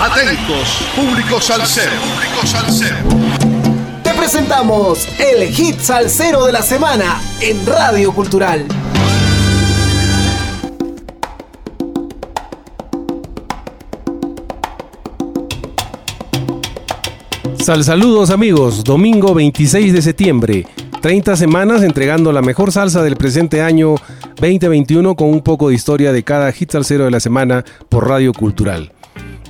Atentos, público salsero. Público salsero. Te presentamos el hit salsero de la semana en Radio Cultural. Sal saludos amigos, domingo 26 de septiembre, 30 semanas entregando la mejor salsa del presente año 2021 con un poco de historia de cada hit salsero de la semana por Radio Cultural.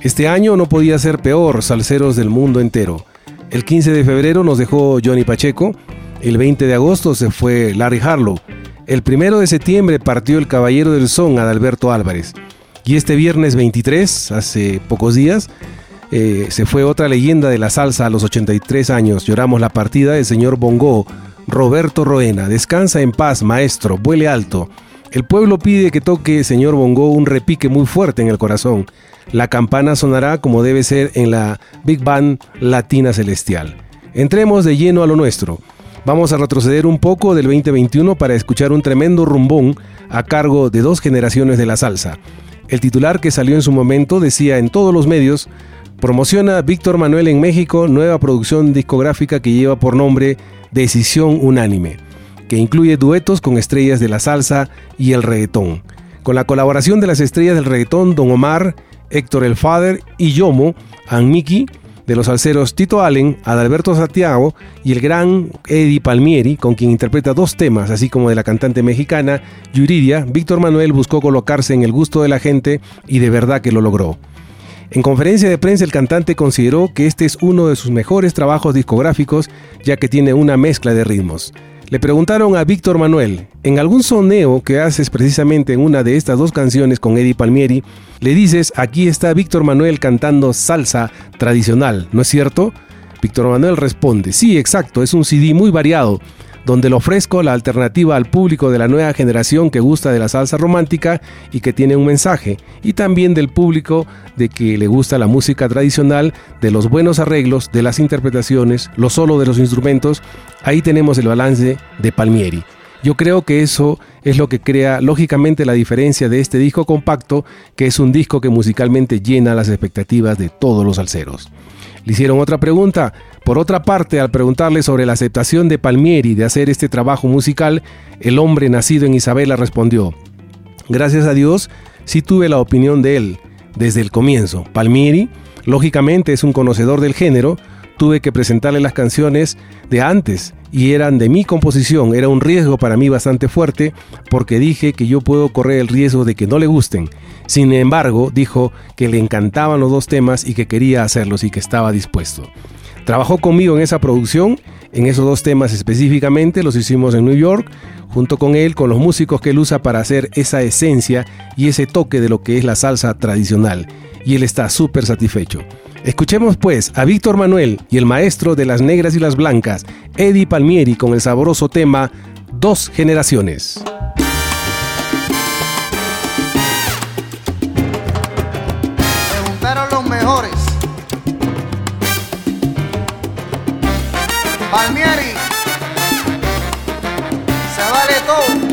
Este año no podía ser peor, salseros del mundo entero. El 15 de febrero nos dejó Johnny Pacheco, el 20 de agosto se fue Larry Harlow, el 1 de septiembre partió el Caballero del Son Adalberto Álvarez y este viernes 23, hace pocos días, eh, se fue otra leyenda de la salsa a los 83 años. Lloramos la partida del señor Bongo, Roberto Roena. Descansa en paz, maestro, vuele alto. El pueblo pide que toque, señor Bongo, un repique muy fuerte en el corazón. La campana sonará como debe ser en la Big Band Latina Celestial. Entremos de lleno a lo nuestro. Vamos a retroceder un poco del 2021 para escuchar un tremendo rumbón a cargo de dos generaciones de la salsa. El titular que salió en su momento decía en todos los medios, promociona Víctor Manuel en México nueva producción discográfica que lleva por nombre Decisión Unánime, que incluye duetos con estrellas de la salsa y el reggaetón. Con la colaboración de las estrellas del reggaetón Don Omar, Héctor El Father y Yomo, Miki, de los salseros Tito Allen, Adalberto Santiago y el gran Eddie Palmieri, con quien interpreta dos temas, así como de la cantante mexicana Yuridia, Víctor Manuel buscó colocarse en el gusto de la gente y de verdad que lo logró. En conferencia de prensa el cantante consideró que este es uno de sus mejores trabajos discográficos ya que tiene una mezcla de ritmos. Le preguntaron a Víctor Manuel, en algún soneo que haces precisamente en una de estas dos canciones con Eddie Palmieri, le dices, aquí está Víctor Manuel cantando salsa tradicional, ¿no es cierto? Víctor Manuel responde, sí, exacto, es un CD muy variado, donde le ofrezco la alternativa al público de la nueva generación que gusta de la salsa romántica y que tiene un mensaje, y también del público de que le gusta la música tradicional, de los buenos arreglos, de las interpretaciones, lo solo de los instrumentos, ahí tenemos el balance de Palmieri. Yo creo que eso es lo que crea lógicamente la diferencia de este disco compacto, que es un disco que musicalmente llena las expectativas de todos los alceros. Le hicieron otra pregunta. Por otra parte, al preguntarle sobre la aceptación de Palmieri de hacer este trabajo musical, el hombre nacido en Isabela respondió, Gracias a Dios, sí tuve la opinión de él desde el comienzo. Palmieri, lógicamente, es un conocedor del género, tuve que presentarle las canciones de antes y eran de mi composición. Era un riesgo para mí bastante fuerte porque dije que yo puedo correr el riesgo de que no le gusten. Sin embargo, dijo que le encantaban los dos temas y que quería hacerlos y que estaba dispuesto. Trabajó conmigo en esa producción, en esos dos temas específicamente, los hicimos en New York, junto con él, con los músicos que él usa para hacer esa esencia y ese toque de lo que es la salsa tradicional. Y él está súper satisfecho. Escuchemos pues a Víctor Manuel y el maestro de las negras y las blancas, Eddie Palmieri, con el sabroso tema Dos generaciones. Preguntaron los mejores. Palmieri, se vale todo.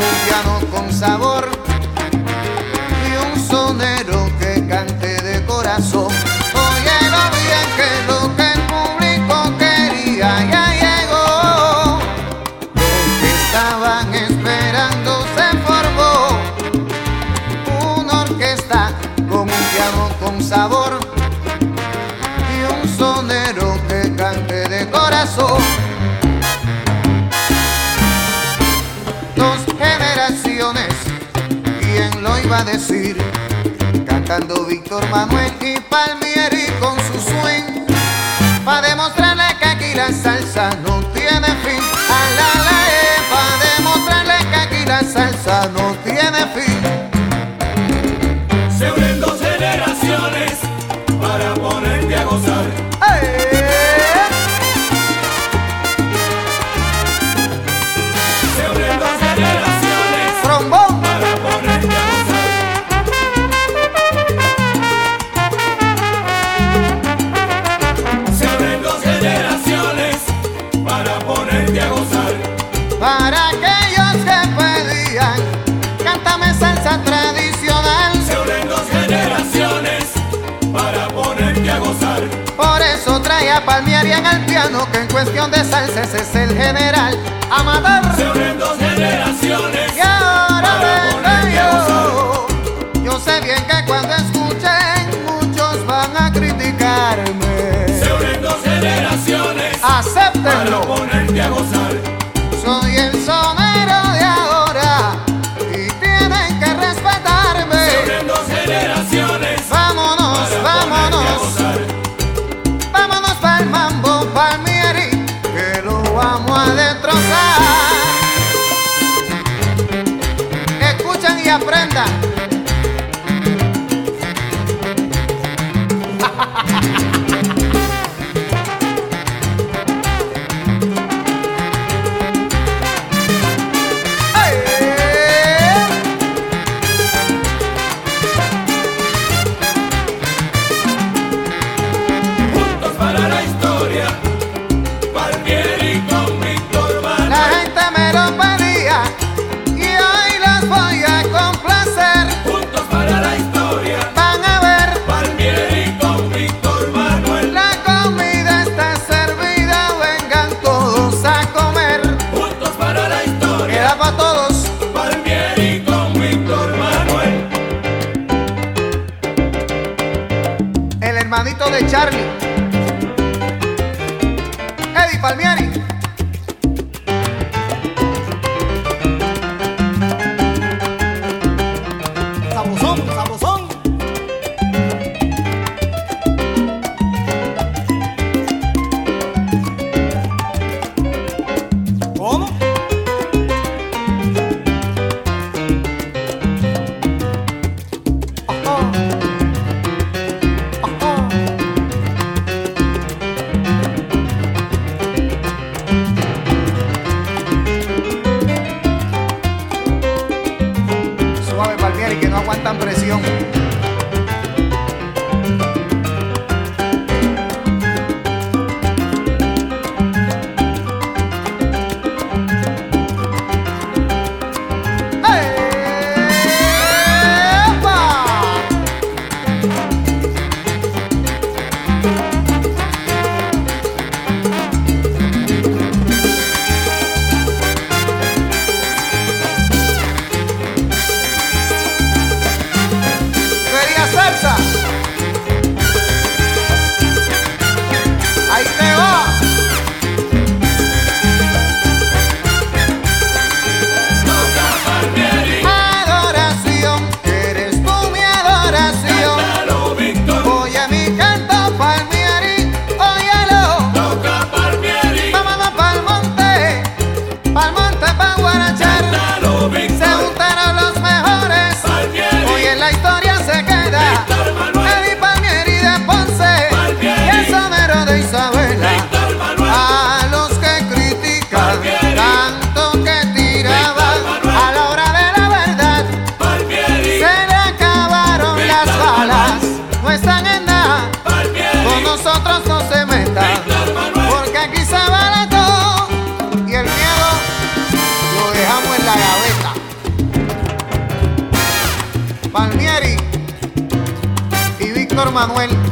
Con un piano con sabor y un sonero que cante de corazón. Decir? Cantando Víctor Manuel y Palmieri con su swing. Pa' demostrarle que aquí la salsa no tiene fin. A la la eh, pa' demostrarle que aquí la salsa no tiene fin. Cuestión de salsa ese es el general Amador. Se unen dos generaciones. Y ahora gozar. yo. Yo sé bien que cuando escuchen muchos van a criticarme. Se unen dos generaciones. Ah. Para Acéptenlo. ponerte a gozar. Soy el sonero hermanito de Charlie. Eddie Palmieri. Que no aguantan presión. Manuel.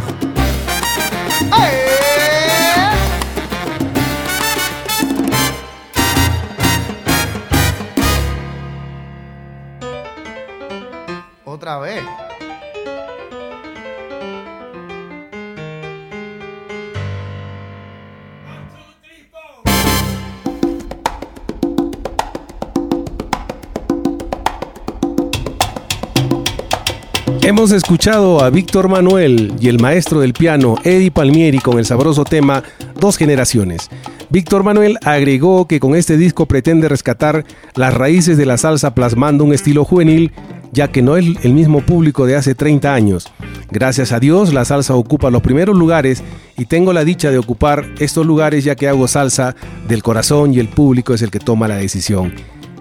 Hemos escuchado a Víctor Manuel y el maestro del piano Eddie Palmieri con el sabroso tema Dos generaciones. Víctor Manuel agregó que con este disco pretende rescatar las raíces de la salsa plasmando un estilo juvenil, ya que no es el mismo público de hace 30 años. Gracias a Dios la salsa ocupa los primeros lugares y tengo la dicha de ocupar estos lugares ya que hago salsa del corazón y el público es el que toma la decisión.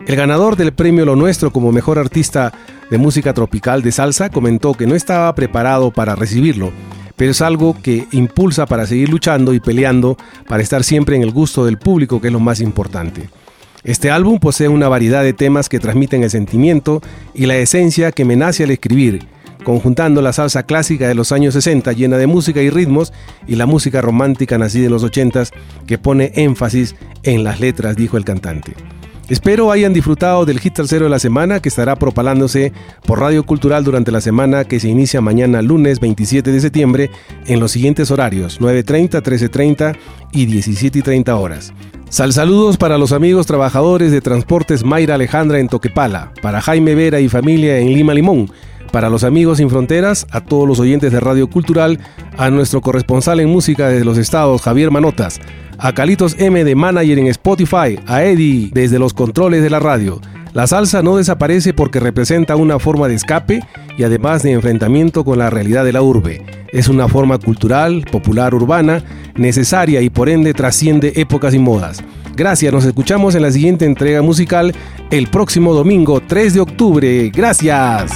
El ganador del premio Lo Nuestro como mejor artista de música tropical de salsa comentó que no estaba preparado para recibirlo, pero es algo que impulsa para seguir luchando y peleando para estar siempre en el gusto del público, que es lo más importante. Este álbum posee una variedad de temas que transmiten el sentimiento y la esencia que me nace al escribir, conjuntando la salsa clásica de los años 60 llena de música y ritmos y la música romántica nacida en los 80 que pone énfasis en las letras, dijo el cantante. Espero hayan disfrutado del hit tercero de la semana que estará propalándose por Radio Cultural durante la semana que se inicia mañana lunes 27 de septiembre en los siguientes horarios 9.30, 13.30 y 17.30 horas. Sal saludos para los amigos trabajadores de Transportes Mayra Alejandra en Toquepala, para Jaime Vera y familia en Lima Limón, para los amigos sin fronteras, a todos los oyentes de Radio Cultural, a nuestro corresponsal en música desde los estados Javier Manotas, a Calitos M de Manager en Spotify, a Eddie desde los controles de la radio. La salsa no desaparece porque representa una forma de escape y además de enfrentamiento con la realidad de la urbe. Es una forma cultural, popular, urbana, necesaria y por ende trasciende épocas y modas. Gracias, nos escuchamos en la siguiente entrega musical el próximo domingo 3 de octubre. Gracias.